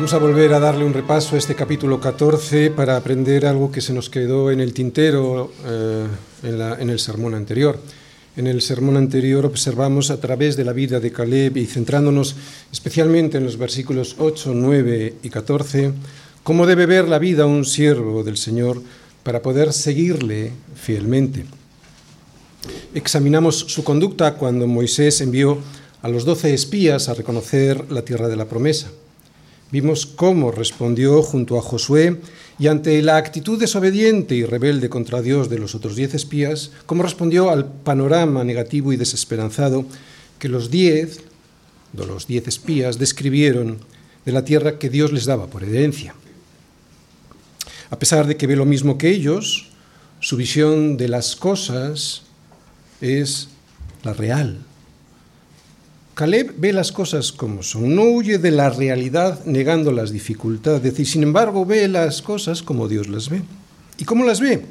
Vamos a volver a darle un repaso a este capítulo 14 para aprender algo que se nos quedó en el tintero eh, en, en el sermón anterior. En el sermón anterior observamos a través de la vida de Caleb y centrándonos especialmente en los versículos 8, 9 y 14, cómo debe ver la vida un siervo del Señor para poder seguirle fielmente. Examinamos su conducta cuando Moisés envió a los doce espías a reconocer la tierra de la promesa. Vimos cómo respondió junto a Josué y ante la actitud desobediente y rebelde contra Dios de los otros diez espías, cómo respondió al panorama negativo y desesperanzado que los diez, los diez espías, describieron de la tierra que Dios les daba por herencia. A pesar de que ve lo mismo que ellos, su visión de las cosas es la real, Caleb ve las cosas como son, no huye de la realidad negando las dificultades y sin embargo ve las cosas como Dios las ve. ¿Y cómo las ve?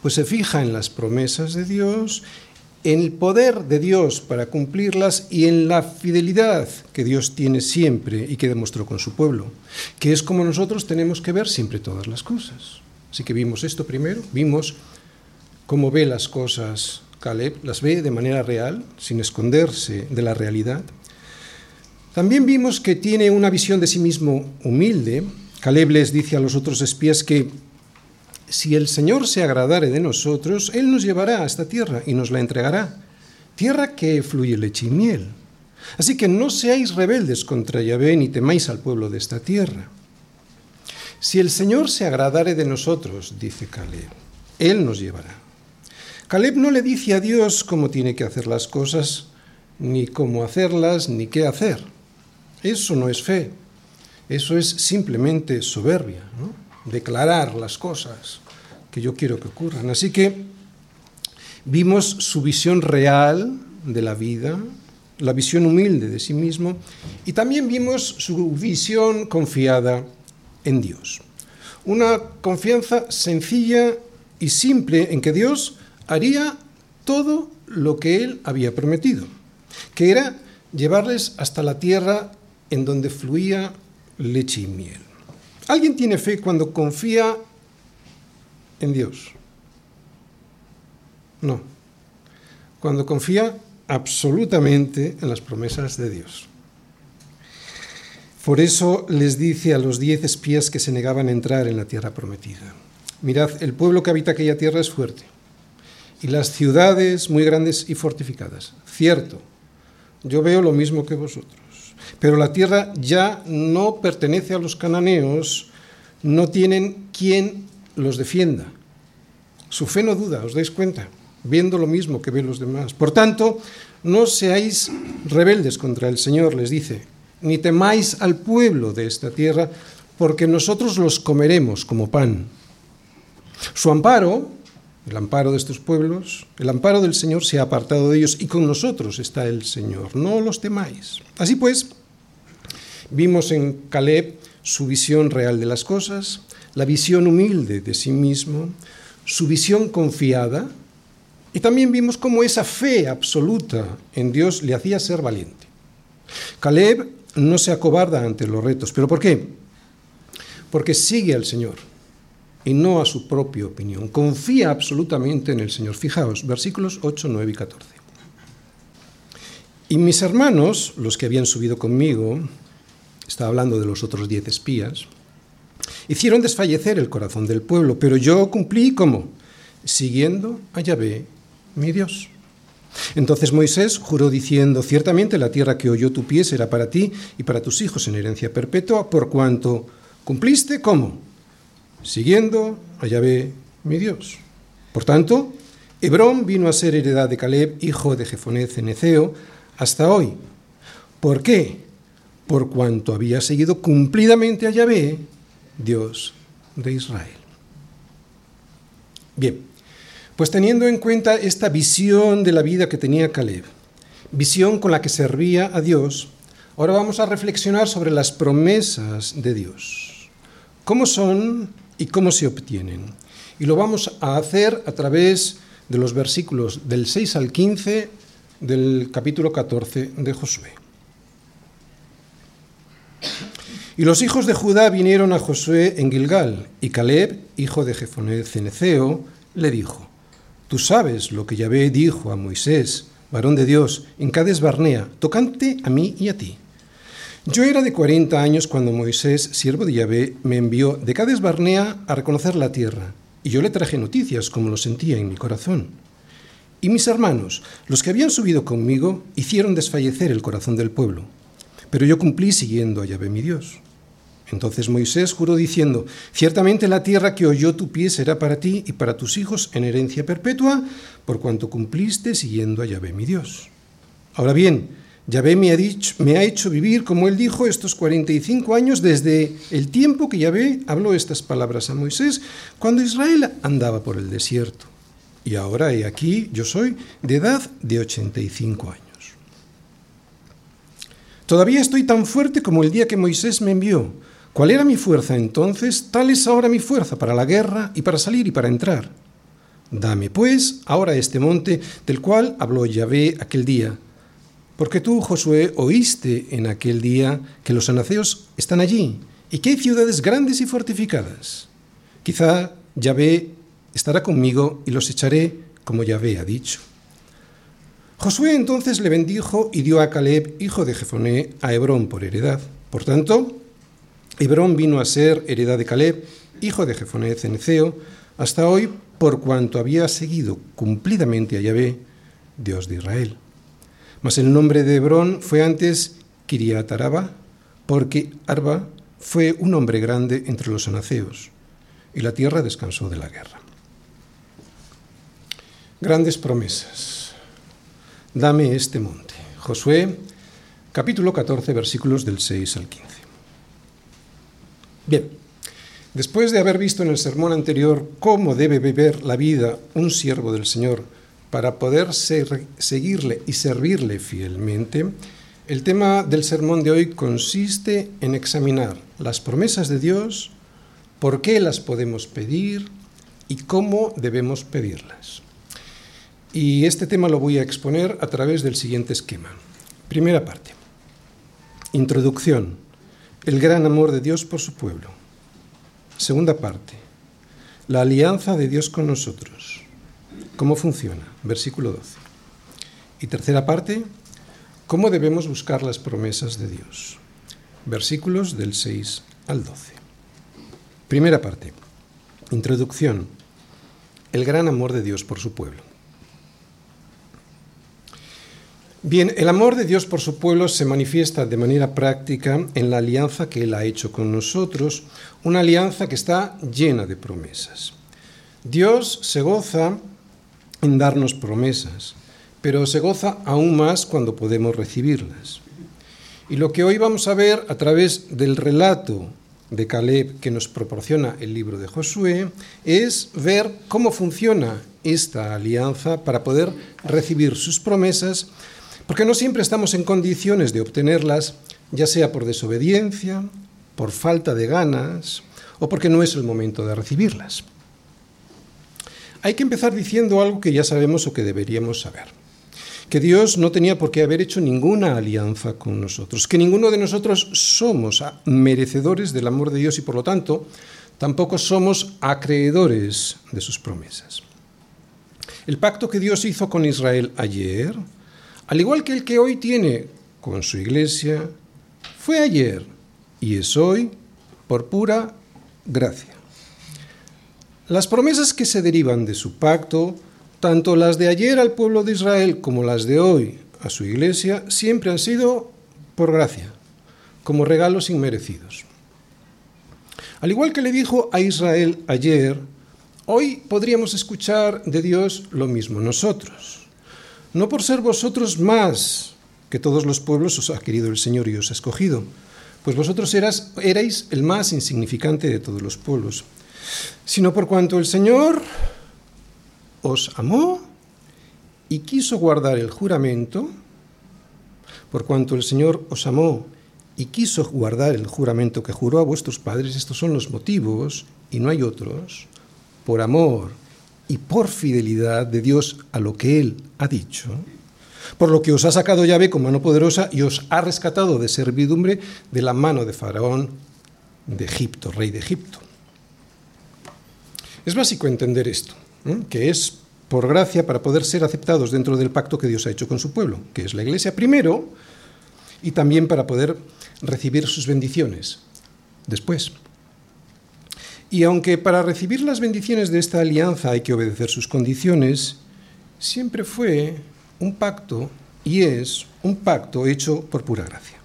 Pues se fija en las promesas de Dios, en el poder de Dios para cumplirlas y en la fidelidad que Dios tiene siempre y que demostró con su pueblo, que es como nosotros tenemos que ver siempre todas las cosas. Así que vimos esto primero, vimos cómo ve las cosas Caleb las ve de manera real, sin esconderse de la realidad. También vimos que tiene una visión de sí mismo humilde. Caleb les dice a los otros espías que si el Señor se agradare de nosotros, Él nos llevará a esta tierra y nos la entregará, tierra que fluye leche y miel. Así que no seáis rebeldes contra Yahvé ni temáis al pueblo de esta tierra. Si el Señor se agradare de nosotros, dice Caleb, Él nos llevará. Caleb no le dice a Dios cómo tiene que hacer las cosas, ni cómo hacerlas, ni qué hacer. Eso no es fe, eso es simplemente soberbia, declarar las cosas que yo quiero que ocurran. Así que vimos su visión real de la vida, la visión humilde de sí mismo, y también vimos su visión confiada en Dios. Una confianza sencilla y simple en que Dios haría todo lo que él había prometido, que era llevarles hasta la tierra en donde fluía leche y miel. ¿Alguien tiene fe cuando confía en Dios? No. Cuando confía absolutamente en las promesas de Dios. Por eso les dice a los diez espías que se negaban a entrar en la tierra prometida. Mirad, el pueblo que habita aquella tierra es fuerte y las ciudades muy grandes y fortificadas. Cierto, yo veo lo mismo que vosotros. Pero la tierra ya no pertenece a los cananeos, no tienen quien los defienda. Su fe no duda, ¿os dais cuenta? Viendo lo mismo que ven los demás. Por tanto, no seáis rebeldes contra el Señor, les dice, ni temáis al pueblo de esta tierra, porque nosotros los comeremos como pan. Su amparo el amparo de estos pueblos, el amparo del Señor se ha apartado de ellos y con nosotros está el Señor, no los temáis. Así pues, vimos en Caleb su visión real de las cosas, la visión humilde de sí mismo, su visión confiada, y también vimos cómo esa fe absoluta en Dios le hacía ser valiente. Caleb no se acobarda ante los retos, pero ¿por qué? Porque sigue al Señor y no a su propia opinión. Confía absolutamente en el Señor. Fijaos, versículos 8, 9 y 14. Y mis hermanos, los que habían subido conmigo, estaba hablando de los otros diez espías, hicieron desfallecer el corazón del pueblo, pero yo cumplí como siguiendo a Yahvé, mi Dios. Entonces Moisés juró diciendo, ciertamente la tierra que oyó tu pie será para ti y para tus hijos en herencia perpetua, por cuanto cumpliste como siguiendo a Yahvé mi Dios. Por tanto, Hebrón vino a ser heredad de Caleb, hijo de Jefoné Ceneceo, hasta hoy. ¿Por qué? Por cuanto había seguido cumplidamente a Yahvé, Dios de Israel. Bien, pues teniendo en cuenta esta visión de la vida que tenía Caleb, visión con la que servía a Dios, ahora vamos a reflexionar sobre las promesas de Dios. ¿Cómo son y cómo se obtienen. Y lo vamos a hacer a través de los versículos del 6 al 15 del capítulo 14 de Josué. Y los hijos de Judá vinieron a Josué en Gilgal, y Caleb, hijo de Jefoné Ceneceo, le dijo, Tú sabes lo que Yahvé dijo a Moisés, varón de Dios, en Cades Barnea, tocante a mí y a ti. Yo era de cuarenta años cuando Moisés, siervo de Yahvé, me envió de Cades Barnea a reconocer la tierra, y yo le traje noticias como lo sentía en mi corazón. Y mis hermanos, los que habían subido conmigo, hicieron desfallecer el corazón del pueblo, pero yo cumplí siguiendo a Yahvé mi Dios. Entonces Moisés juró diciendo, ciertamente la tierra que oyó tu pie será para ti y para tus hijos en herencia perpetua, por cuanto cumpliste siguiendo a Yahvé mi Dios. Ahora bien, Yahvé me ha, hecho vivir, como él dijo, estos 45 años desde el tiempo que Yahvé habló estas palabras a Moisés, cuando Israel andaba por el desierto. Y ahora he aquí, yo soy de edad de 85 años. Todavía estoy tan fuerte como el día que Moisés me envió ¿Cuál era mi fuerza entonces? Tal es ahora mi fuerza para la guerra y para salir y para entrar. Dame, pues, ahora este monte del cual habló Yahvé aquel día. Porque tú, Josué, oíste en aquel día que los anaceos están allí y que hay ciudades grandes y fortificadas. Quizá Yahvé estará conmigo y los echaré como Yahvé ha dicho. Josué entonces le bendijo y dio a Caleb, hijo de Jefoné, a Hebrón por heredad. Por tanto, Hebrón vino a ser heredad de Caleb, hijo de Jefoné Ceneceo, hasta hoy por cuanto había seguido cumplidamente a Yahvé, Dios de Israel. Mas el nombre de Hebrón fue antes Kiriat Araba, porque Arba fue un hombre grande entre los anaceos, y la tierra descansó de la guerra. Grandes promesas. Dame este monte. Josué, capítulo 14, versículos del 6 al 15. Bien, después de haber visto en el sermón anterior cómo debe vivir la vida un siervo del Señor para poder seguirle y servirle fielmente, el tema del sermón de hoy consiste en examinar las promesas de Dios, por qué las podemos pedir y cómo debemos pedirlas. Y este tema lo voy a exponer a través del siguiente esquema. Primera parte. Introducción el gran amor de Dios por su pueblo. Segunda parte, la alianza de Dios con nosotros. ¿Cómo funciona? Versículo 12. Y tercera parte, ¿cómo debemos buscar las promesas de Dios? Versículos del 6 al 12. Primera parte, introducción, el gran amor de Dios por su pueblo. Bien, el amor de Dios por su pueblo se manifiesta de manera práctica en la alianza que Él ha hecho con nosotros, una alianza que está llena de promesas. Dios se goza en darnos promesas, pero se goza aún más cuando podemos recibirlas. Y lo que hoy vamos a ver a través del relato de Caleb que nos proporciona el libro de Josué es ver cómo funciona esta alianza para poder recibir sus promesas porque no siempre estamos en condiciones de obtenerlas, ya sea por desobediencia, por falta de ganas o porque no es el momento de recibirlas. Hay que empezar diciendo algo que ya sabemos o que deberíamos saber. Que Dios no tenía por qué haber hecho ninguna alianza con nosotros, que ninguno de nosotros somos merecedores del amor de Dios y por lo tanto tampoco somos acreedores de sus promesas. El pacto que Dios hizo con Israel ayer, al igual que el que hoy tiene con su iglesia, fue ayer y es hoy por pura gracia. Las promesas que se derivan de su pacto, tanto las de ayer al pueblo de Israel como las de hoy a su iglesia, siempre han sido por gracia, como regalos inmerecidos. Al igual que le dijo a Israel ayer, hoy podríamos escuchar de Dios lo mismo nosotros no por ser vosotros más que todos los pueblos os ha querido el Señor y os ha escogido, pues vosotros eras, erais el más insignificante de todos los pueblos, sino por cuanto el Señor os amó y quiso guardar el juramento, por cuanto el Señor os amó y quiso guardar el juramento que juró a vuestros padres, estos son los motivos y no hay otros, por amor y por fidelidad de Dios a lo que Él ha dicho, por lo que os ha sacado llave con mano poderosa y os ha rescatado de servidumbre de la mano de Faraón de Egipto, rey de Egipto. Es básico entender esto, que es por gracia para poder ser aceptados dentro del pacto que Dios ha hecho con su pueblo, que es la iglesia primero, y también para poder recibir sus bendiciones después. Y aunque para recibir las bendiciones de esta alianza hay que obedecer sus condiciones, siempre fue un pacto y es un pacto hecho por pura gracia.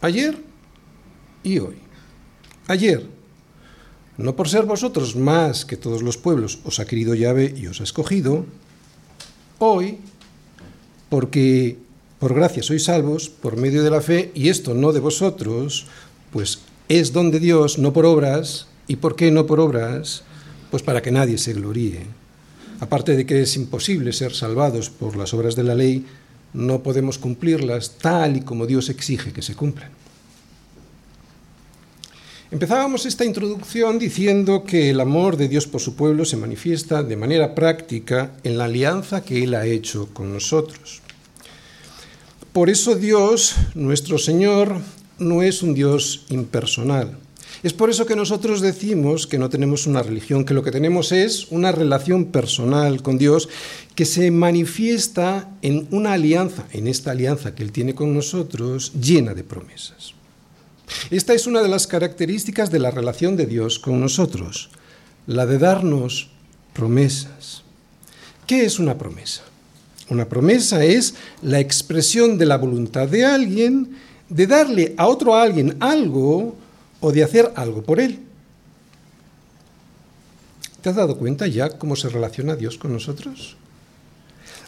Ayer y hoy. Ayer, no por ser vosotros más que todos los pueblos, os ha querido llave y os ha escogido. Hoy, porque por gracia sois salvos, por medio de la fe, y esto no de vosotros, pues es don de Dios, no por obras. ¿Y por qué no por obras? Pues para que nadie se gloríe. Aparte de que es imposible ser salvados por las obras de la ley, no podemos cumplirlas tal y como Dios exige que se cumplan. Empezábamos esta introducción diciendo que el amor de Dios por su pueblo se manifiesta de manera práctica en la alianza que Él ha hecho con nosotros. Por eso Dios, nuestro Señor, no es un Dios impersonal. Es por eso que nosotros decimos que no tenemos una religión, que lo que tenemos es una relación personal con Dios que se manifiesta en una alianza, en esta alianza que Él tiene con nosotros, llena de promesas. Esta es una de las características de la relación de Dios con nosotros, la de darnos promesas. ¿Qué es una promesa? Una promesa es la expresión de la voluntad de alguien de darle a otro alguien algo o de hacer algo por él. ¿Te has dado cuenta ya cómo se relaciona Dios con nosotros?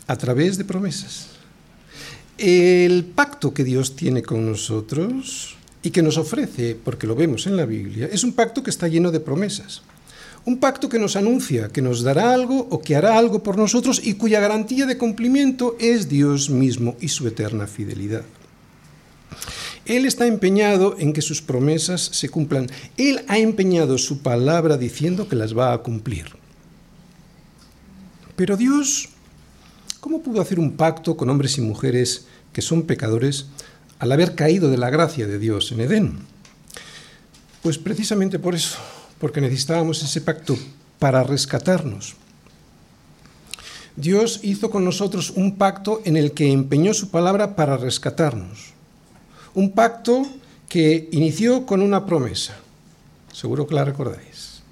A través de promesas. El pacto que Dios tiene con nosotros y que nos ofrece, porque lo vemos en la Biblia, es un pacto que está lleno de promesas. Un pacto que nos anuncia que nos dará algo o que hará algo por nosotros y cuya garantía de cumplimiento es Dios mismo y su eterna fidelidad. Él está empeñado en que sus promesas se cumplan. Él ha empeñado su palabra diciendo que las va a cumplir. Pero Dios, ¿cómo pudo hacer un pacto con hombres y mujeres que son pecadores al haber caído de la gracia de Dios en Edén? Pues precisamente por eso, porque necesitábamos ese pacto para rescatarnos. Dios hizo con nosotros un pacto en el que empeñó su palabra para rescatarnos. Un pacto que inició con una promesa. Seguro que la recordáis.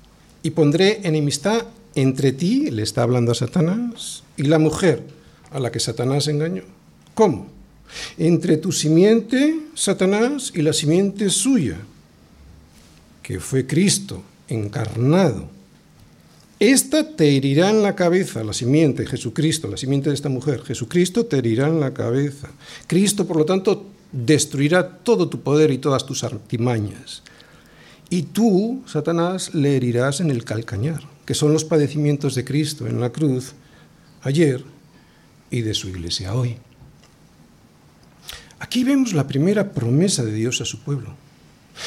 Y pondré enemistad entre ti, le está hablando a Satanás, y la mujer a la que Satanás engañó. ¿Cómo? Entre tu simiente, Satanás, y la simiente suya, que fue Cristo encarnado. Esta te herirá en la cabeza, la simiente, Jesucristo, la simiente de esta mujer. Jesucristo te herirá en la cabeza. Cristo, por lo tanto, destruirá todo tu poder y todas tus artimañas. Y tú, Satanás, le herirás en el calcañar, que son los padecimientos de Cristo en la cruz ayer y de su iglesia hoy. Aquí vemos la primera promesa de Dios a su pueblo.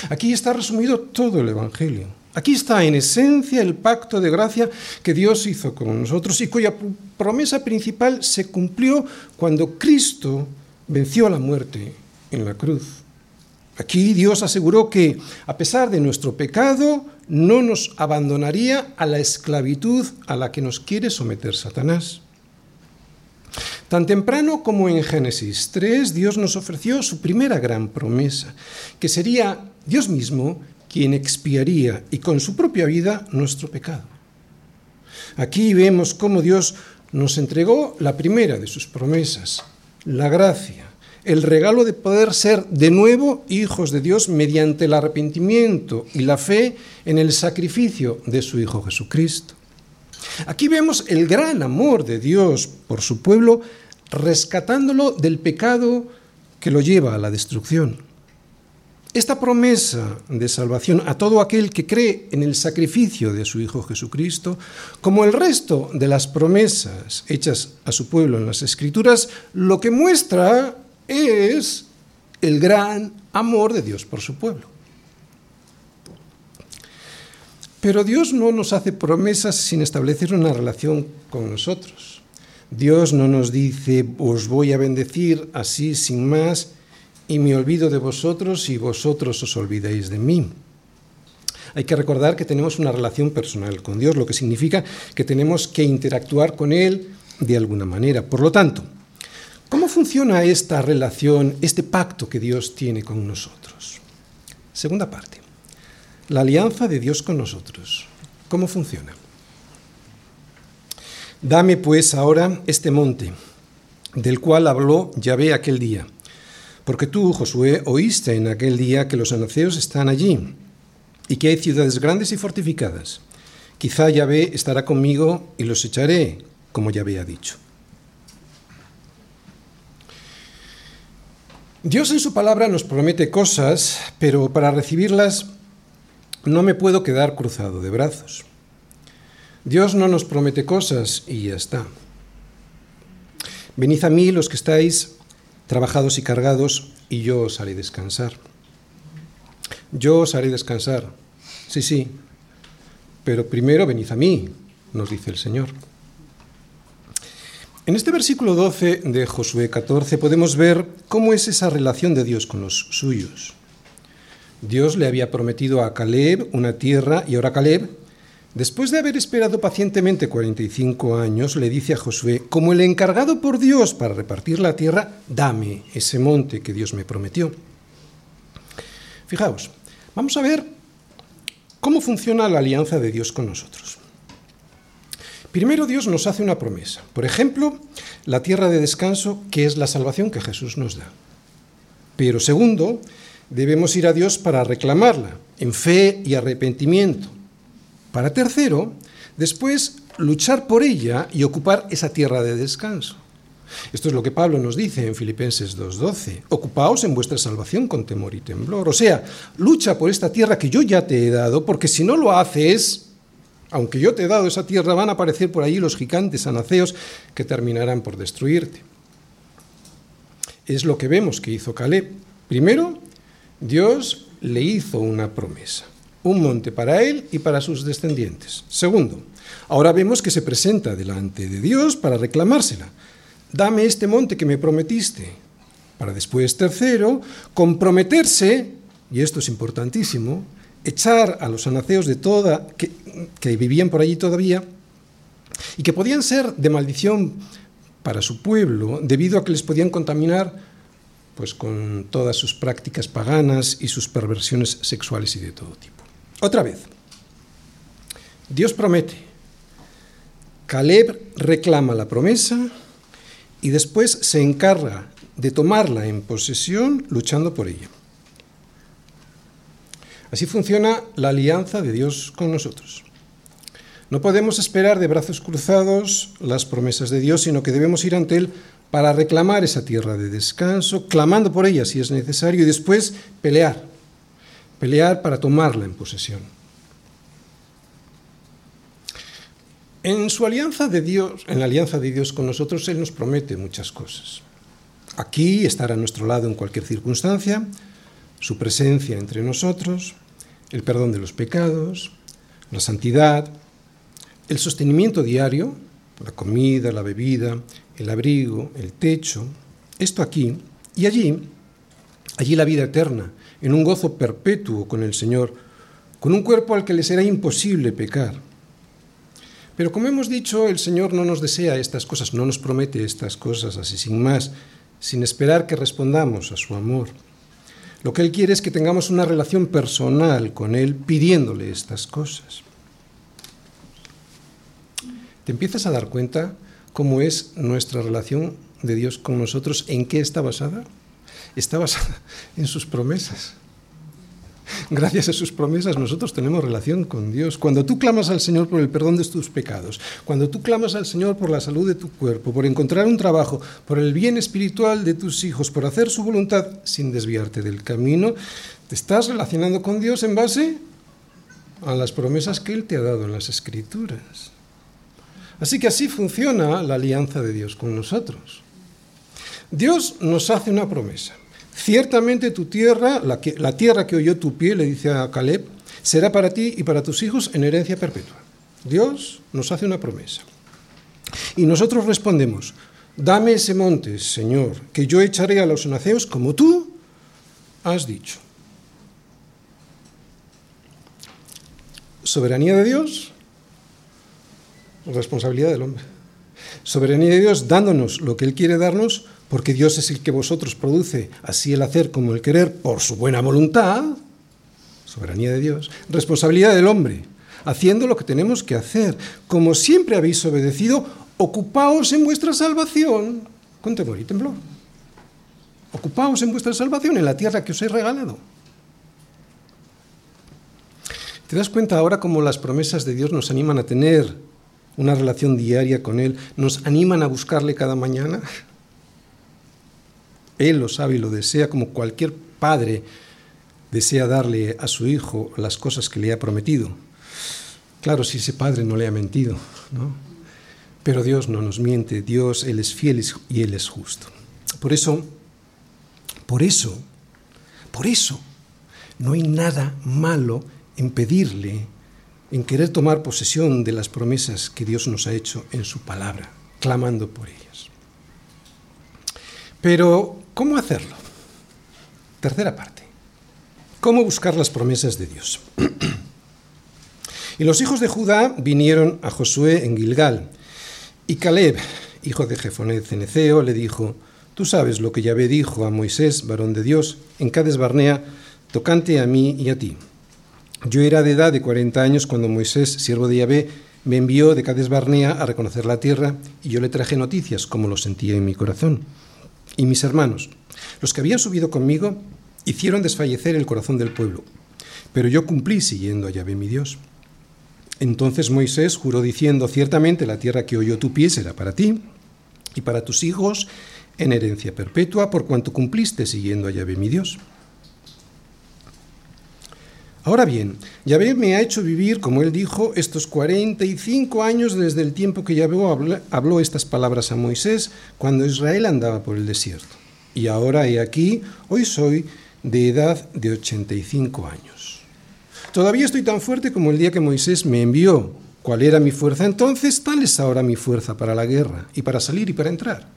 Aquí está resumido todo el Evangelio. Aquí está en esencia el pacto de gracia que Dios hizo con nosotros y cuya promesa principal se cumplió cuando Cristo venció a la muerte en la cruz. Aquí Dios aseguró que, a pesar de nuestro pecado, no nos abandonaría a la esclavitud a la que nos quiere someter Satanás. Tan temprano como en Génesis 3, Dios nos ofreció su primera gran promesa, que sería Dios mismo quien expiaría y con su propia vida nuestro pecado. Aquí vemos cómo Dios nos entregó la primera de sus promesas, la gracia, el regalo de poder ser de nuevo hijos de Dios mediante el arrepentimiento y la fe en el sacrificio de su Hijo Jesucristo. Aquí vemos el gran amor de Dios por su pueblo, rescatándolo del pecado que lo lleva a la destrucción. Esta promesa de salvación a todo aquel que cree en el sacrificio de su Hijo Jesucristo, como el resto de las promesas hechas a su pueblo en las Escrituras, lo que muestra es el gran amor de Dios por su pueblo. Pero Dios no nos hace promesas sin establecer una relación con nosotros. Dios no nos dice, os voy a bendecir así sin más, y me olvido de vosotros y vosotros os olvidéis de mí. Hay que recordar que tenemos una relación personal con Dios, lo que significa que tenemos que interactuar con Él de alguna manera. Por lo tanto, ¿cómo funciona esta relación, este pacto que Dios tiene con nosotros? Segunda parte, la alianza de Dios con nosotros. ¿Cómo funciona? Dame pues ahora este monte, del cual habló Yahvé aquel día, porque tú, Josué, oíste en aquel día que los anaceos están allí y que hay ciudades grandes y fortificadas. Quizá Yahvé estará conmigo y los echaré, como Yahvé ha dicho. Dios en su palabra nos promete cosas, pero para recibirlas no me puedo quedar cruzado de brazos. Dios no nos promete cosas y ya está. Venid a mí los que estáis trabajados y cargados, y yo os haré descansar. Yo os haré descansar. Sí, sí. Pero primero venid a mí, nos dice el Señor. En este versículo 12 de Josué 14 podemos ver cómo es esa relación de Dios con los suyos. Dios le había prometido a Caleb una tierra y ahora Caleb, después de haber esperado pacientemente 45 años, le dice a Josué, como el encargado por Dios para repartir la tierra, dame ese monte que Dios me prometió. Fijaos, vamos a ver cómo funciona la alianza de Dios con nosotros. Primero Dios nos hace una promesa. Por ejemplo, la tierra de descanso, que es la salvación que Jesús nos da. Pero segundo, debemos ir a Dios para reclamarla, en fe y arrepentimiento. Para tercero, después luchar por ella y ocupar esa tierra de descanso. Esto es lo que Pablo nos dice en Filipenses 2.12. Ocupaos en vuestra salvación con temor y temblor. O sea, lucha por esta tierra que yo ya te he dado, porque si no lo haces, aunque yo te he dado esa tierra, van a aparecer por allí los gigantes anaceos que terminarán por destruirte. Es lo que vemos que hizo Caleb. Primero, Dios le hizo una promesa, un monte para él y para sus descendientes. Segundo, ahora vemos que se presenta delante de Dios para reclamársela. Dame este monte que me prometiste. Para después, tercero, comprometerse, y esto es importantísimo, echar a los anaceos de toda, que, que vivían por allí todavía, y que podían ser de maldición para su pueblo, debido a que les podían contaminar pues, con todas sus prácticas paganas y sus perversiones sexuales y de todo tipo. Otra vez, Dios promete, Caleb reclama la promesa y después se encarga de tomarla en posesión luchando por ella. Así funciona la alianza de Dios con nosotros. No podemos esperar de brazos cruzados las promesas de Dios, sino que debemos ir ante Él para reclamar esa tierra de descanso, clamando por ella si es necesario, y después pelear, pelear para tomarla en posesión. En su alianza de Dios, en la alianza de Dios con nosotros, Él nos promete muchas cosas. Aquí estar a nuestro lado en cualquier circunstancia, su presencia entre nosotros, el perdón de los pecados, la santidad, el sostenimiento diario, la comida, la bebida, el abrigo, el techo, esto aquí y allí, allí la vida eterna, en un gozo perpetuo con el Señor, con un cuerpo al que le será imposible pecar. Pero como hemos dicho, el Señor no nos desea estas cosas, no nos promete estas cosas así sin más, sin esperar que respondamos a su amor. Lo que Él quiere es que tengamos una relación personal con Él pidiéndole estas cosas. ¿Te empiezas a dar cuenta cómo es nuestra relación de Dios con nosotros? ¿En qué está basada? Está basada en sus promesas. Gracias a sus promesas nosotros tenemos relación con Dios. Cuando tú clamas al Señor por el perdón de tus pecados, cuando tú clamas al Señor por la salud de tu cuerpo, por encontrar un trabajo, por el bien espiritual de tus hijos, por hacer su voluntad sin desviarte del camino, te estás relacionando con Dios en base a las promesas que Él te ha dado en las Escrituras. Así que así funciona la alianza de Dios con nosotros. Dios nos hace una promesa. Ciertamente tu tierra, la, tierra que oyó tu pie, le dice a Caleb, será para ti y para tus hijos en herencia perpetua. Dios nos hace una promesa. Y nosotros respondemos, dame ese monte, Señor, que yo echaré a los naceos como tú has dicho. Soberanía de Dios, responsabilidad del hombre. Soberanía de Dios dándonos lo que Él quiere darnos, porque Dios es el que vosotros produce, así el hacer como el querer, por su buena voluntad. Soberanía de Dios. Responsabilidad del hombre, haciendo lo que tenemos que hacer. Como siempre habéis obedecido, ocupaos en vuestra salvación con temor y temblor. Ocupaos en vuestra salvación en la tierra que os he regalado. ¿Te das cuenta ahora cómo las promesas de Dios nos animan a tener una relación diaria con Él? ¿Nos animan a buscarle cada mañana? Él lo sabe y lo desea como cualquier padre desea darle a su hijo las cosas que le ha prometido. Claro, si ese padre no le ha mentido, ¿no? Pero Dios no nos miente, Dios, Él es fiel y Él es justo. Por eso, por eso, por eso, no hay nada malo en pedirle, en querer tomar posesión de las promesas que Dios nos ha hecho en su palabra, clamando por ellas. Pero, ¿cómo hacerlo? Tercera parte. ¿Cómo buscar las promesas de Dios? y los hijos de Judá vinieron a Josué en Gilgal, y Caleb, hijo de Jefoné Ceneceo, le dijo, Tú sabes lo que Yahvé dijo a Moisés, varón de Dios, en Cades Barnea, tocante a mí y a ti. Yo era de edad de 40 años cuando Moisés, siervo de Yahvé, me envió de Cades Barnea a reconocer la tierra y yo le traje noticias como lo sentía en mi corazón. Y mis hermanos, los que habían subido conmigo, hicieron desfallecer el corazón del pueblo, pero yo cumplí siguiendo a Yahvé mi Dios. Entonces Moisés juró diciendo, ciertamente la tierra que oyó tu pie será para ti y para tus hijos en herencia perpetua, por cuanto cumpliste siguiendo a Yahvé mi Dios. Ahora bien, Yahvé me ha hecho vivir, como él dijo, estos 45 años desde el tiempo que Yahvé habló estas palabras a Moisés, cuando Israel andaba por el desierto. Y ahora he aquí, hoy soy de edad de 85 años. Todavía estoy tan fuerte como el día que Moisés me envió. ¿Cuál era mi fuerza entonces? Tal es ahora mi fuerza para la guerra y para salir y para entrar.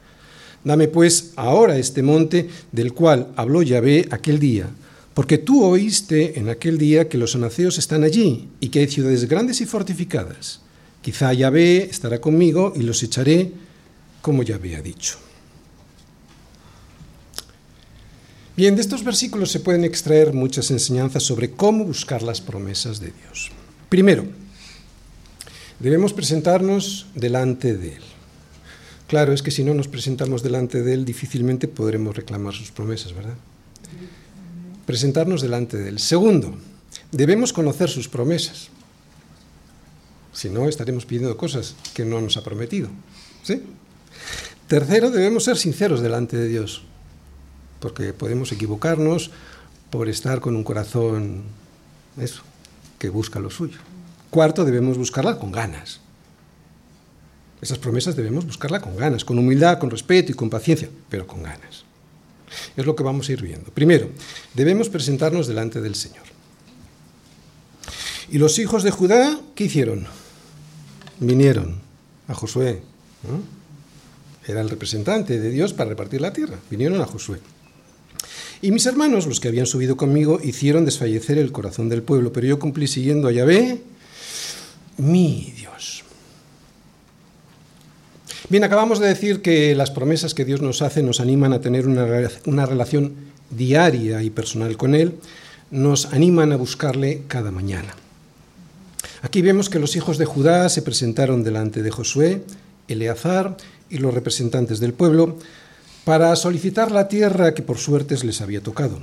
Dame pues ahora este monte del cual habló Yahvé aquel día, porque tú oíste en aquel día que los anaceos están allí y que hay ciudades grandes y fortificadas. Quizá Yahvé estará conmigo y los echaré como Yahvé ha dicho. Bien, de estos versículos se pueden extraer muchas enseñanzas sobre cómo buscar las promesas de Dios. Primero, debemos presentarnos delante de Él. Claro, es que si no nos presentamos delante de Él, difícilmente podremos reclamar sus promesas, ¿verdad? Presentarnos delante de Él. Segundo, debemos conocer sus promesas. Si no, estaremos pidiendo cosas que no nos ha prometido. ¿Sí? Tercero, debemos ser sinceros delante de Dios porque podemos equivocarnos por estar con un corazón, eso, que busca lo suyo. Cuarto, debemos buscarla con ganas. Esas promesas debemos buscarla con ganas, con humildad, con respeto y con paciencia, pero con ganas. Es lo que vamos a ir viendo. Primero, debemos presentarnos delante del Señor. ¿Y los hijos de Judá qué hicieron? Vinieron a Josué. Era el representante de Dios para repartir la tierra. Vinieron a Josué. Y mis hermanos, los que habían subido conmigo, hicieron desfallecer el corazón del pueblo, pero yo cumplí siguiendo a Yahvé, mi Dios. Bien, acabamos de decir que las promesas que Dios nos hace nos animan a tener una, una relación diaria y personal con Él, nos animan a buscarle cada mañana. Aquí vemos que los hijos de Judá se presentaron delante de Josué, Eleazar y los representantes del pueblo para solicitar la tierra que por suertes les había tocado.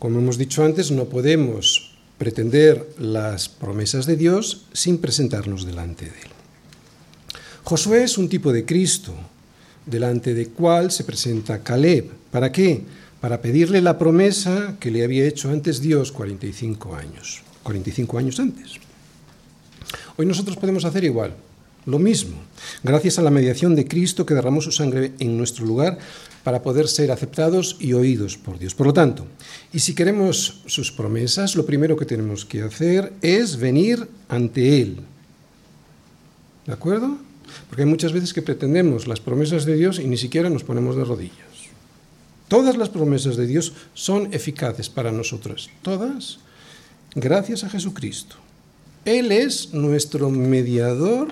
Como hemos dicho antes, no podemos pretender las promesas de Dios sin presentarnos delante de Él. Josué es un tipo de Cristo, delante de cual se presenta Caleb. ¿Para qué? Para pedirle la promesa que le había hecho antes Dios 45 años, 45 años antes. Hoy nosotros podemos hacer igual lo mismo, gracias a la mediación de Cristo que derramó su sangre en nuestro lugar para poder ser aceptados y oídos por Dios. Por lo tanto, y si queremos sus promesas, lo primero que tenemos que hacer es venir ante Él. ¿De acuerdo? Porque hay muchas veces que pretendemos las promesas de Dios y ni siquiera nos ponemos de rodillas. Todas las promesas de Dios son eficaces para nosotros, todas, gracias a Jesucristo. Él es nuestro mediador,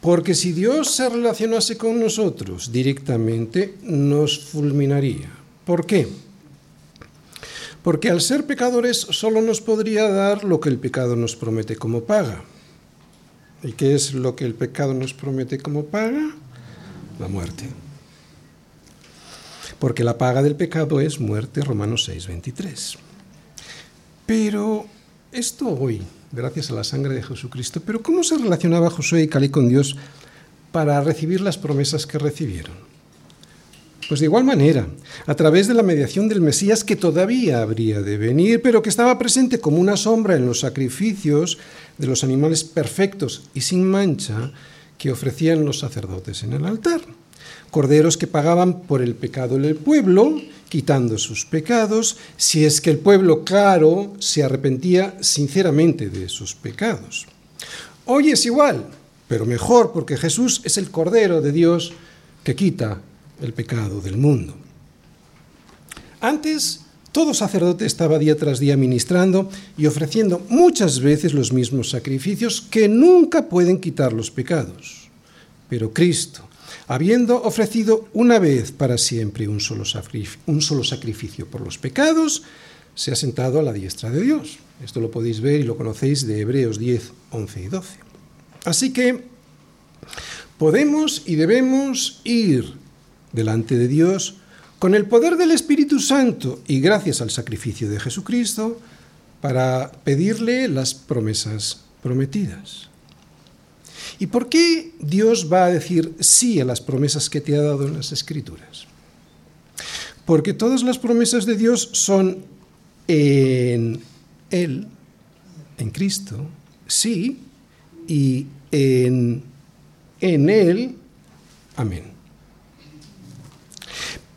porque si Dios se relacionase con nosotros directamente, nos fulminaría. ¿Por qué? Porque al ser pecadores solo nos podría dar lo que el pecado nos promete como paga. ¿Y qué es lo que el pecado nos promete como paga? La muerte. Porque la paga del pecado es muerte, Romanos 6, 23. Pero esto hoy, gracias a la sangre de Jesucristo, pero ¿cómo se relacionaba Josué y Calí con Dios para recibir las promesas que recibieron? Pues de igual manera, a través de la mediación del Mesías que todavía habría de venir, pero que estaba presente como una sombra en los sacrificios de los animales perfectos y sin mancha que ofrecían los sacerdotes en el altar. Corderos que pagaban por el pecado del pueblo, quitando sus pecados, si es que el pueblo, claro, se arrepentía sinceramente de sus pecados. Hoy es igual, pero mejor, porque Jesús es el Cordero de Dios que quita el pecado del mundo. Antes, todo sacerdote estaba día tras día ministrando y ofreciendo muchas veces los mismos sacrificios que nunca pueden quitar los pecados. Pero Cristo, habiendo ofrecido una vez para siempre un solo, un solo sacrificio por los pecados, se ha sentado a la diestra de Dios. Esto lo podéis ver y lo conocéis de Hebreos 10, 11 y 12. Así que podemos y debemos ir delante de Dios con el poder del Espíritu Santo y gracias al sacrificio de Jesucristo para pedirle las promesas prometidas. ¿Y por qué Dios va a decir sí a las promesas que te ha dado en las Escrituras? Porque todas las promesas de Dios son en Él, en Cristo, sí, y en, en Él, amén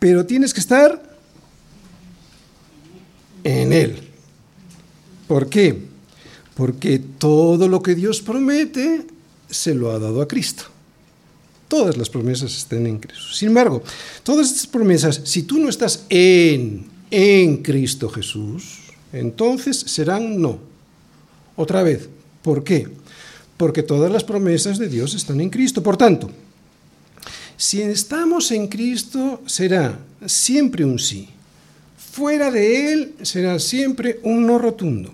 pero tienes que estar en Él. ¿Por qué? Porque todo lo que Dios promete se lo ha dado a Cristo. Todas las promesas están en Cristo. Sin embargo, todas estas promesas, si tú no estás en, en Cristo Jesús, entonces serán no. Otra vez, ¿por qué? Porque todas las promesas de Dios están en Cristo. Por tanto, si estamos en Cristo, será siempre un sí. Fuera de Él será siempre un no rotundo.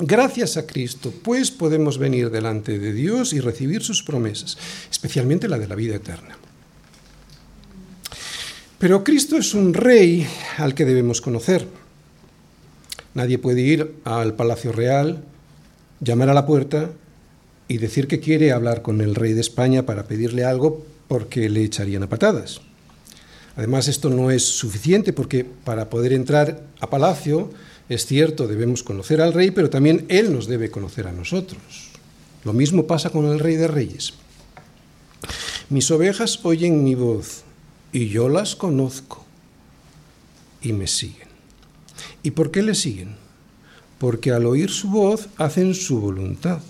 Gracias a Cristo, pues podemos venir delante de Dios y recibir sus promesas, especialmente la de la vida eterna. Pero Cristo es un rey al que debemos conocer. Nadie puede ir al Palacio Real, llamar a la puerta y decir que quiere hablar con el rey de España para pedirle algo porque le echarían a patadas. Además, esto no es suficiente porque para poder entrar a palacio, es cierto, debemos conocer al rey, pero también él nos debe conocer a nosotros. Lo mismo pasa con el rey de reyes. Mis ovejas oyen mi voz y yo las conozco y me siguen. ¿Y por qué le siguen? Porque al oír su voz hacen su voluntad.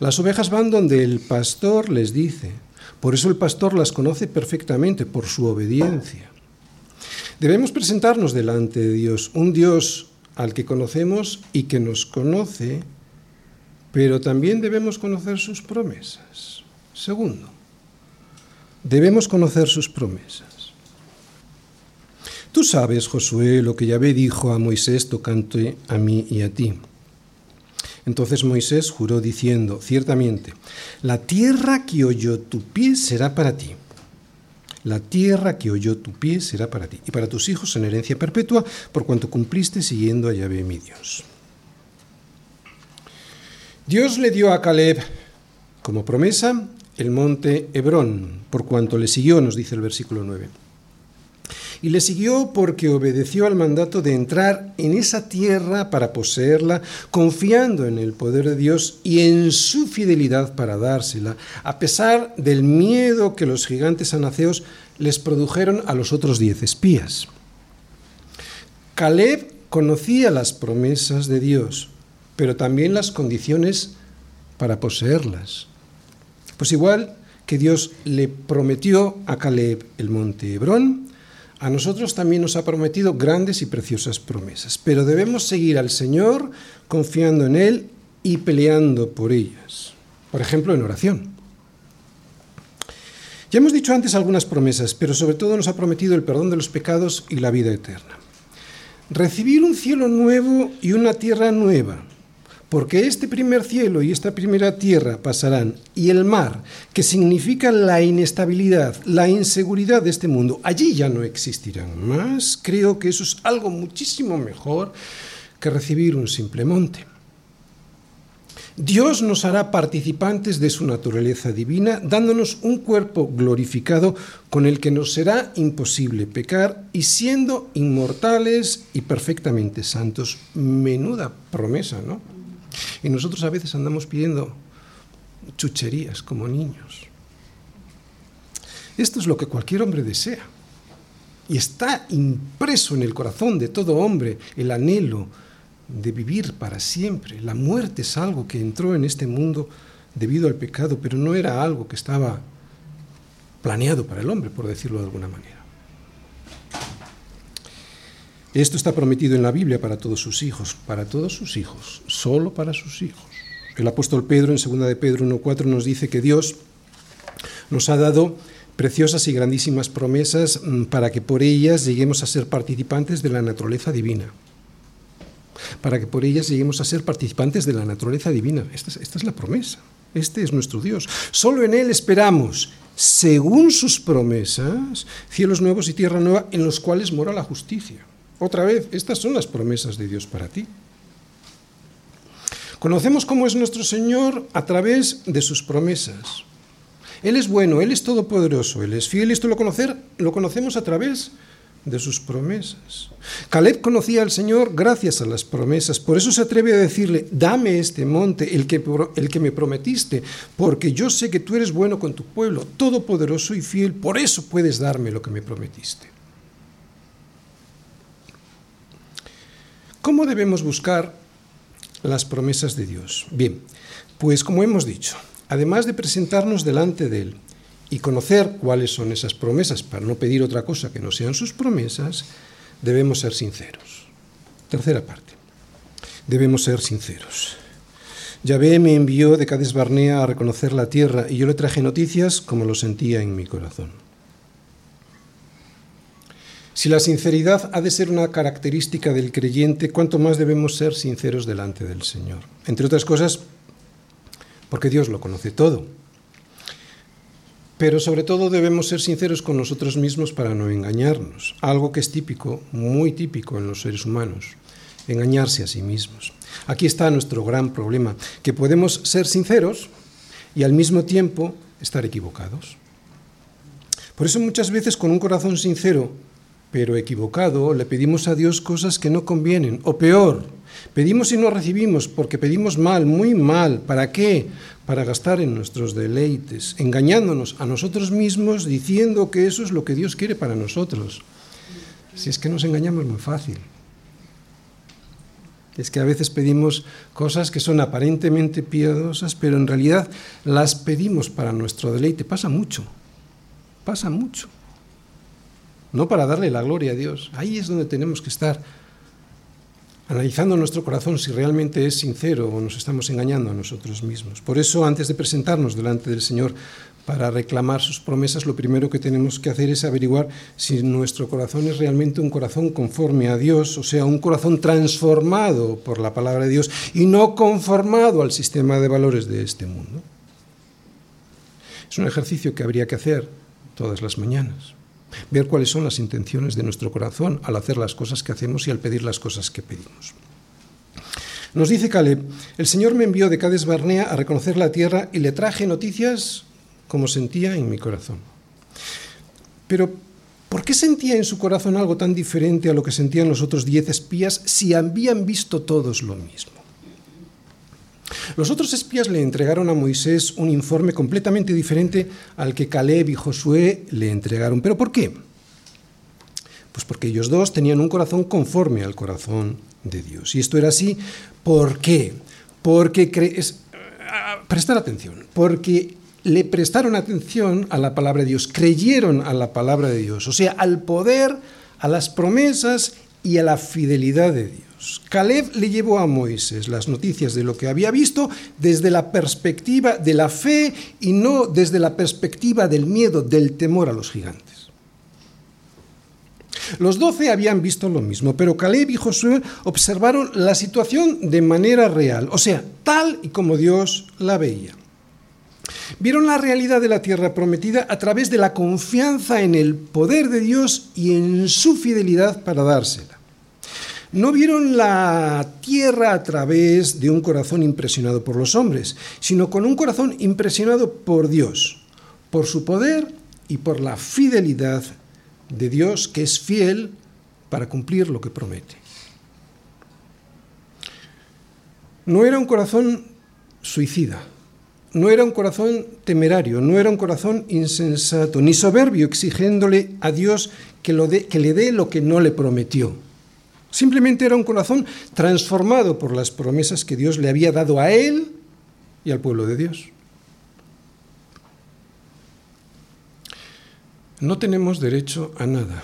Las ovejas van donde el pastor les dice, por eso el pastor las conoce perfectamente, por su obediencia. Debemos presentarnos delante de Dios, un Dios al que conocemos y que nos conoce, pero también debemos conocer sus promesas. Segundo, debemos conocer sus promesas. Tú sabes, Josué, lo que Yahvé dijo a Moisés tocante a mí y a ti. Entonces Moisés juró diciendo, ciertamente, la tierra que oyó tu pie será para ti. La tierra que oyó tu pie será para ti y para tus hijos en herencia perpetua, por cuanto cumpliste siguiendo a Yahvé mi Dios. Dios le dio a Caleb como promesa el monte Hebrón, por cuanto le siguió, nos dice el versículo 9 y le siguió porque obedeció al mandato de entrar en esa tierra para poseerla, confiando en el poder de Dios y en su fidelidad para dársela, a pesar del miedo que los gigantes anaceos les produjeron a los otros diez espías. Caleb conocía las promesas de Dios, pero también las condiciones para poseerlas. Pues igual que Dios le prometió a Caleb el monte Hebrón, a nosotros también nos ha prometido grandes y preciosas promesas, pero debemos seguir al Señor confiando en Él y peleando por ellas. Por ejemplo, en oración. Ya hemos dicho antes algunas promesas, pero sobre todo nos ha prometido el perdón de los pecados y la vida eterna. Recibir un cielo nuevo y una tierra nueva, porque este primer cielo y esta primera tierra pasarán, y el mar, que significa la inestabilidad, la inseguridad de este mundo, allí ya no existirán más. Creo que eso es algo muchísimo mejor que recibir un simple monte. Dios nos hará participantes de su naturaleza divina, dándonos un cuerpo glorificado con el que nos será imposible pecar y siendo inmortales y perfectamente santos. Menuda promesa, ¿no? Y nosotros a veces andamos pidiendo chucherías como niños. Esto es lo que cualquier hombre desea. Y está impreso en el corazón de todo hombre el anhelo de vivir para siempre. La muerte es algo que entró en este mundo debido al pecado, pero no era algo que estaba planeado para el hombre, por decirlo de alguna manera. Esto está prometido en la Biblia para todos sus hijos, para todos sus hijos, solo para sus hijos. El apóstol Pedro en 2 de Pedro 1.4 nos dice que Dios nos ha dado preciosas y grandísimas promesas mm, para que por ellas lleguemos a ser participantes de la naturaleza divina para que por ellas lleguemos a ser participantes de la naturaleza divina. Esta es, esta es la promesa. Este es nuestro Dios. Solo en Él esperamos, según sus promesas, cielos nuevos y tierra nueva en los cuales mora la justicia. Otra vez, estas son las promesas de Dios para ti. Conocemos cómo es nuestro Señor a través de sus promesas. Él es bueno, Él es todopoderoso, Él es fiel. Esto lo, conocer, lo conocemos a través de sus promesas. Caleb conocía al Señor gracias a las promesas, por eso se atreve a decirle, dame este monte, el que, el que me prometiste, porque yo sé que tú eres bueno con tu pueblo, todopoderoso y fiel, por eso puedes darme lo que me prometiste. ¿Cómo debemos buscar las promesas de Dios? Bien, pues como hemos dicho, además de presentarnos delante de Él y conocer cuáles son esas promesas para no pedir otra cosa que no sean sus promesas, debemos ser sinceros. Tercera parte. Debemos ser sinceros. Yahvé me envió de Cades Barnea a reconocer la tierra y yo le traje noticias como lo sentía en mi corazón. Si la sinceridad ha de ser una característica del creyente, ¿cuánto más debemos ser sinceros delante del Señor? Entre otras cosas, porque Dios lo conoce todo pero sobre todo debemos ser sinceros con nosotros mismos para no engañarnos, algo que es típico, muy típico en los seres humanos, engañarse a sí mismos. Aquí está nuestro gran problema, que podemos ser sinceros y al mismo tiempo estar equivocados. Por eso muchas veces con un corazón sincero, pero equivocado, le pedimos a Dios cosas que no convienen, o peor, Pedimos y no recibimos porque pedimos mal, muy mal. ¿Para qué? Para gastar en nuestros deleites, engañándonos a nosotros mismos diciendo que eso es lo que Dios quiere para nosotros. Si es que nos engañamos muy fácil. Es que a veces pedimos cosas que son aparentemente piadosas, pero en realidad las pedimos para nuestro deleite. Pasa mucho, pasa mucho. No para darle la gloria a Dios. Ahí es donde tenemos que estar analizando nuestro corazón si realmente es sincero o nos estamos engañando a nosotros mismos. Por eso, antes de presentarnos delante del Señor para reclamar sus promesas, lo primero que tenemos que hacer es averiguar si nuestro corazón es realmente un corazón conforme a Dios, o sea, un corazón transformado por la palabra de Dios y no conformado al sistema de valores de este mundo. Es un ejercicio que habría que hacer todas las mañanas ver cuáles son las intenciones de nuestro corazón al hacer las cosas que hacemos y al pedir las cosas que pedimos. Nos dice Caleb, el Señor me envió de Cades Barnea a reconocer la tierra y le traje noticias como sentía en mi corazón. Pero, ¿por qué sentía en su corazón algo tan diferente a lo que sentían los otros diez espías si habían visto todos lo mismo? Los otros espías le entregaron a Moisés un informe completamente diferente al que Caleb y Josué le entregaron. ¿Pero por qué? Pues porque ellos dos tenían un corazón conforme al corazón de Dios. Y esto era así, ¿por qué? Porque, prestar atención, porque le prestaron atención a la palabra de Dios, creyeron a la palabra de Dios, o sea, al poder, a las promesas y a la fidelidad de Dios. Caleb le llevó a Moisés las noticias de lo que había visto desde la perspectiva de la fe y no desde la perspectiva del miedo, del temor a los gigantes. Los doce habían visto lo mismo, pero Caleb y Josué observaron la situación de manera real, o sea, tal y como Dios la veía. Vieron la realidad de la tierra prometida a través de la confianza en el poder de Dios y en su fidelidad para dársela. No vieron la tierra a través de un corazón impresionado por los hombres, sino con un corazón impresionado por Dios, por su poder y por la fidelidad de Dios que es fiel para cumplir lo que promete. No era un corazón suicida, no era un corazón temerario, no era un corazón insensato, ni soberbio exigiéndole a Dios que, le dé lo que no le prometió. Simplemente era un corazón transformado por las promesas que Dios le había dado a él y al pueblo de Dios. No tenemos derecho a nada,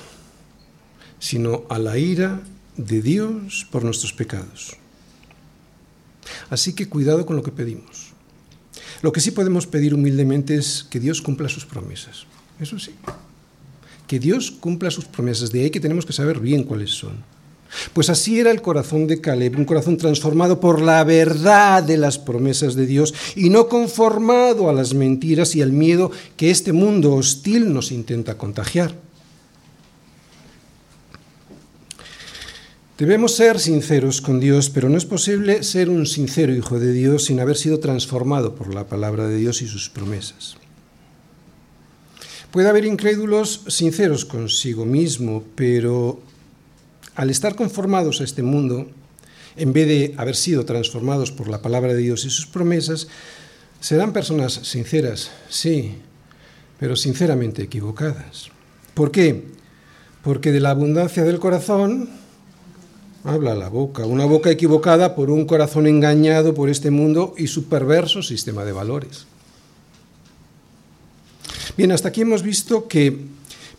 sino a la ira de Dios por nuestros pecados. Así que cuidado con lo que pedimos. Lo que sí podemos pedir humildemente es que Dios cumpla sus promesas. Eso sí. Que Dios cumpla sus promesas. De ahí que tenemos que saber bien cuáles son. Pues así era el corazón de Caleb, un corazón transformado por la verdad de las promesas de Dios y no conformado a las mentiras y al miedo que este mundo hostil nos intenta contagiar. Debemos ser sinceros con Dios, pero no es posible ser un sincero hijo de Dios sin haber sido transformado por la palabra de Dios y sus promesas. Puede haber incrédulos sinceros consigo mismo, pero al estar conformados a este mundo, en vez de haber sido transformados por la palabra de Dios y sus promesas, serán personas sinceras, sí, pero sinceramente equivocadas. ¿Por qué? Porque de la abundancia del corazón habla la boca, una boca equivocada por un corazón engañado por este mundo y su perverso sistema de valores. Bien, hasta aquí hemos visto que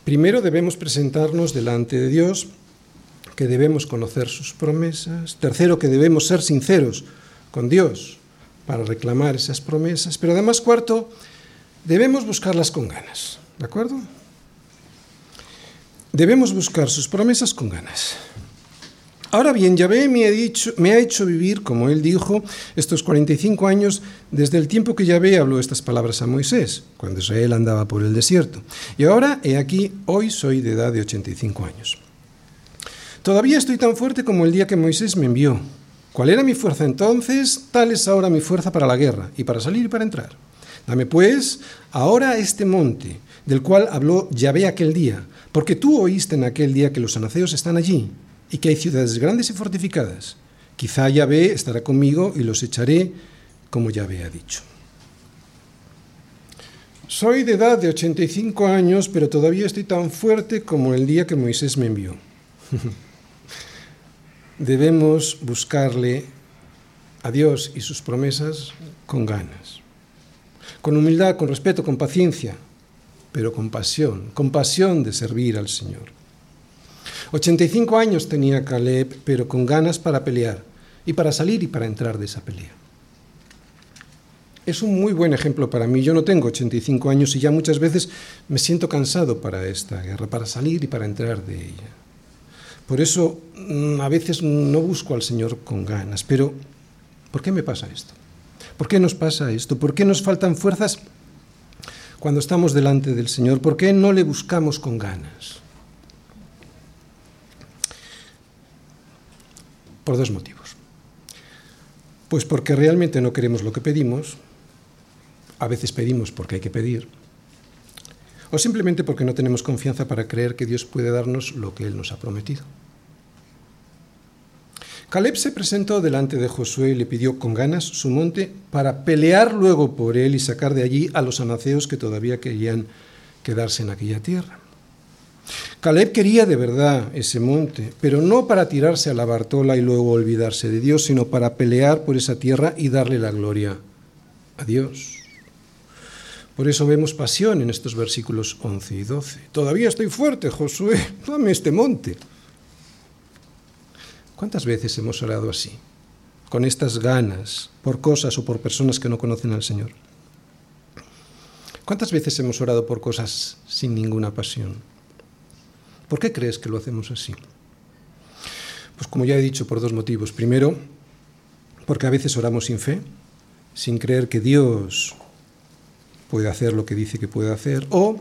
primero debemos presentarnos delante de Dios que debemos conocer sus promesas. Tercero, que debemos ser sinceros con Dios para reclamar esas promesas. Pero además, cuarto, debemos buscarlas con ganas. ¿De acuerdo? Debemos buscar sus promesas con ganas. Ahora bien, Yahvé me ha, dicho, me ha hecho vivir, como él dijo, estos 45 años desde el tiempo que Yahvé habló estas palabras a Moisés, cuando Israel andaba por el desierto. Y ahora, he aquí, hoy soy de edad de 85 años. Todavía estoy tan fuerte como el día que Moisés me envió. ¿Cuál era mi fuerza entonces? Tal es ahora mi fuerza para la guerra y para salir y para entrar. Dame pues ahora este monte, del cual habló Yahvé aquel día, porque tú oíste en aquel día que los anaceos están allí y que hay ciudades grandes y fortificadas. Quizá Yahvé estará conmigo y los echaré como Yahvé ha dicho. Soy de edad de 85 años, pero todavía estoy tan fuerte como el día que Moisés me envió. debemos buscarle a Dios y sus promesas con ganas, con humildad, con respeto, con paciencia, pero con pasión, con pasión de servir al Señor. 85 años tenía Caleb, pero con ganas para pelear y para salir y para entrar de esa pelea. Es un muy buen ejemplo para mí. Yo no tengo 85 años y ya muchas veces me siento cansado para esta guerra, para salir y para entrar de ella. Por eso mm, a veces no busco al Señor con ganas, pero ¿por qué me pasa esto? ¿Por qué nos pasa esto? ¿Por qué nos faltan fuerzas cuando estamos delante del Señor? ¿Por qué no le buscamos con ganas? Por dos motivos. Pues porque realmente no queremos lo que pedimos, a veces pedimos porque hay que pedir, o simplemente porque no tenemos confianza para creer que Dios puede darnos lo que Él nos ha prometido. Caleb se presentó delante de Josué y le pidió con ganas su monte para pelear luego por él y sacar de allí a los anaceos que todavía querían quedarse en aquella tierra. Caleb quería de verdad ese monte, pero no para tirarse a la Bartola y luego olvidarse de Dios, sino para pelear por esa tierra y darle la gloria a Dios. Por eso vemos pasión en estos versículos 11 y 12. Todavía estoy fuerte, Josué, dame este monte. ¿Cuántas veces hemos orado así? Con estas ganas, por cosas o por personas que no conocen al Señor. ¿Cuántas veces hemos orado por cosas sin ninguna pasión? ¿Por qué crees que lo hacemos así? Pues como ya he dicho, por dos motivos. Primero, porque a veces oramos sin fe, sin creer que Dios puede hacer lo que dice que puede hacer, o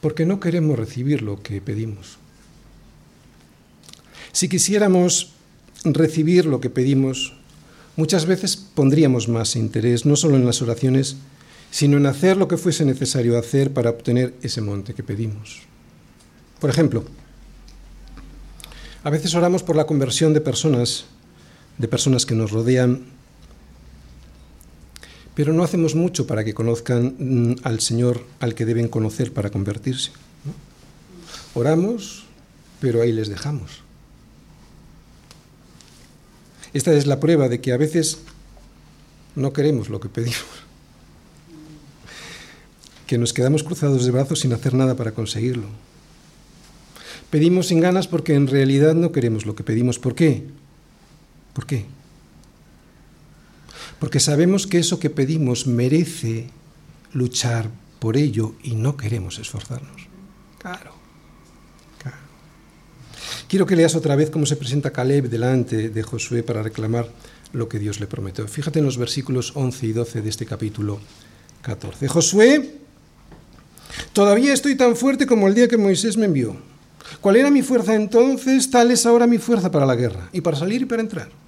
porque no queremos recibir lo que pedimos. Si quisiéramos recibir lo que pedimos, muchas veces pondríamos más interés, no solo en las oraciones, sino en hacer lo que fuese necesario hacer para obtener ese monte que pedimos. Por ejemplo, a veces oramos por la conversión de personas, de personas que nos rodean, pero no hacemos mucho para que conozcan mm, al Señor al que deben conocer para convertirse. Oramos, pero ahí les dejamos. Esta es la prueba de que a veces no queremos lo que pedimos, que nos quedamos cruzados de brazos sin hacer nada para conseguirlo. Pedimos sin ganas porque en realidad no queremos lo que pedimos. ¿Por qué? ¿Por qué? Porque sabemos que eso que pedimos merece luchar por ello y no queremos esforzarnos. Claro, claro. Quiero que leas otra vez cómo se presenta Caleb delante de Josué para reclamar lo que Dios le prometió. Fíjate en los versículos 11 y 12 de este capítulo 14. Josué, todavía estoy tan fuerte como el día que Moisés me envió. ¿Cuál era mi fuerza entonces? Tal es ahora mi fuerza para la guerra y para salir y para entrar.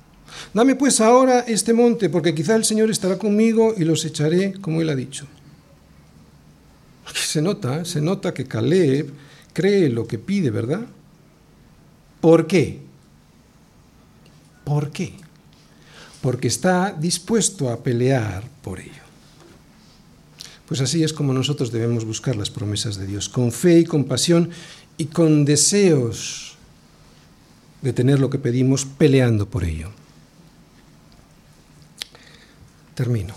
Dame pues ahora este monte, porque quizá el Señor estará conmigo y los echaré como Él ha dicho. Se nota, se nota que Caleb cree lo que pide, ¿verdad? ¿Por qué? ¿Por qué? Porque está dispuesto a pelear por ello. Pues así es como nosotros debemos buscar las promesas de Dios, con fe y con pasión y con deseos de tener lo que pedimos, peleando por ello. Termino.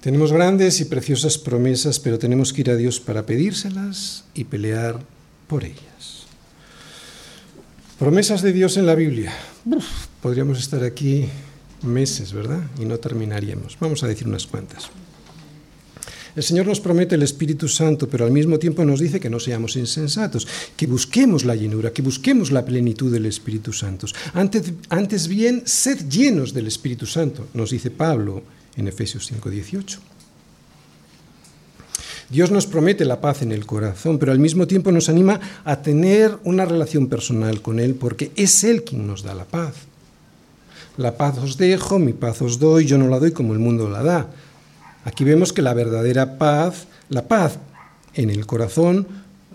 Tenemos grandes y preciosas promesas, pero tenemos que ir a Dios para pedírselas y pelear por ellas. Promesas de Dios en la Biblia. podríamos estar aquí meses, ¿verdad? Y no terminaríamos. Vamos a decir unas cuantas. El Señor nos promete el Espíritu Santo, pero al mismo tiempo nos dice que no seamos insensatos, que busquemos la llenura, que busquemos la plenitud del Espíritu Santo. Antes, bien, sed llenos del Espíritu Santo, nos dice Pablo en Efesios 5:18. Dios nos promete la paz en el corazón, pero al mismo tiempo nos anima a tener una relación personal con Él, porque es Él quien nos da la paz. La paz os dejo, mi paz os doy, yo no la doy como el mundo la da. Aquí vemos que la verdadera paz, la paz en el corazón,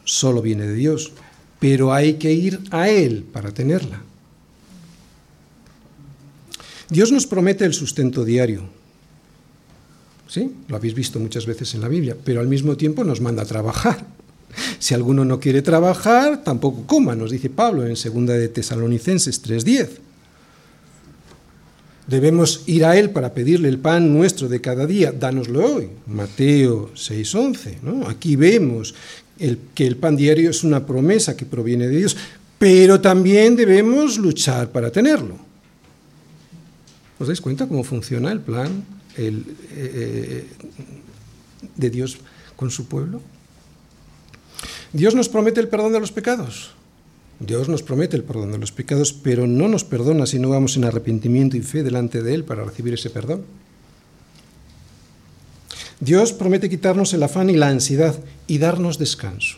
solo viene de Dios, pero hay que ir a Él para tenerla. Dios nos promete el sustento diario. ¿Sí? Lo habéis visto muchas veces en la Biblia, pero al mismo tiempo nos manda a trabajar. Si alguno no quiere trabajar, tampoco coma, nos dice Pablo en 2 de Tesalonicenses 3:10. Debemos ir a Él para pedirle el pan nuestro de cada día. Dánoslo hoy. Mateo 6:11. ¿no? Aquí vemos que el pan diario es una promesa que proviene de Dios, pero también debemos luchar para tenerlo. ¿Os dais cuenta cómo funciona el plan el, eh, de Dios con su pueblo? Dios nos promete el perdón de los pecados. Dios nos promete el perdón de los pecados, pero no nos perdona si no vamos en arrepentimiento y fe delante de Él para recibir ese perdón. Dios promete quitarnos el afán y la ansiedad y darnos descanso.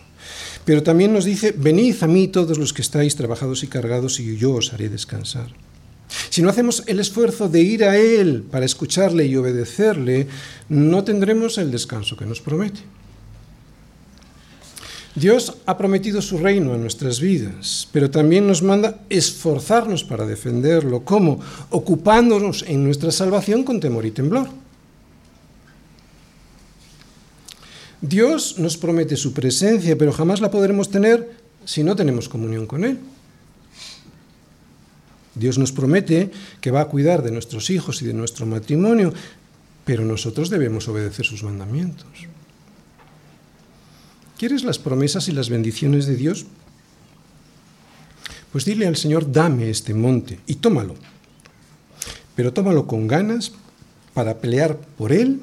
Pero también nos dice, venid a mí todos los que estáis trabajados y cargados y yo os haré descansar. Si no hacemos el esfuerzo de ir a Él para escucharle y obedecerle, no tendremos el descanso que nos promete. Dios ha prometido su reino en nuestras vidas, pero también nos manda esforzarnos para defenderlo. ¿Cómo? Ocupándonos en nuestra salvación con temor y temblor. Dios nos promete su presencia, pero jamás la podremos tener si no tenemos comunión con Él. Dios nos promete que va a cuidar de nuestros hijos y de nuestro matrimonio, pero nosotros debemos obedecer sus mandamientos. ¿Quieres las promesas y las bendiciones de Dios? Pues dile al Señor, dame este monte y tómalo. Pero tómalo con ganas para pelear por él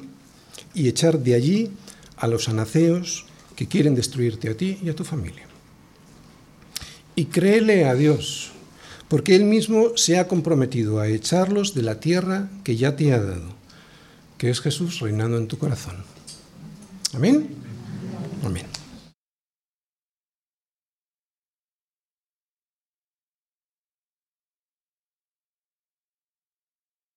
y echar de allí a los anaceos que quieren destruirte a ti y a tu familia. Y créele a Dios, porque Él mismo se ha comprometido a echarlos de la tierra que ya te ha dado, que es Jesús reinando en tu corazón. Amén. Amén.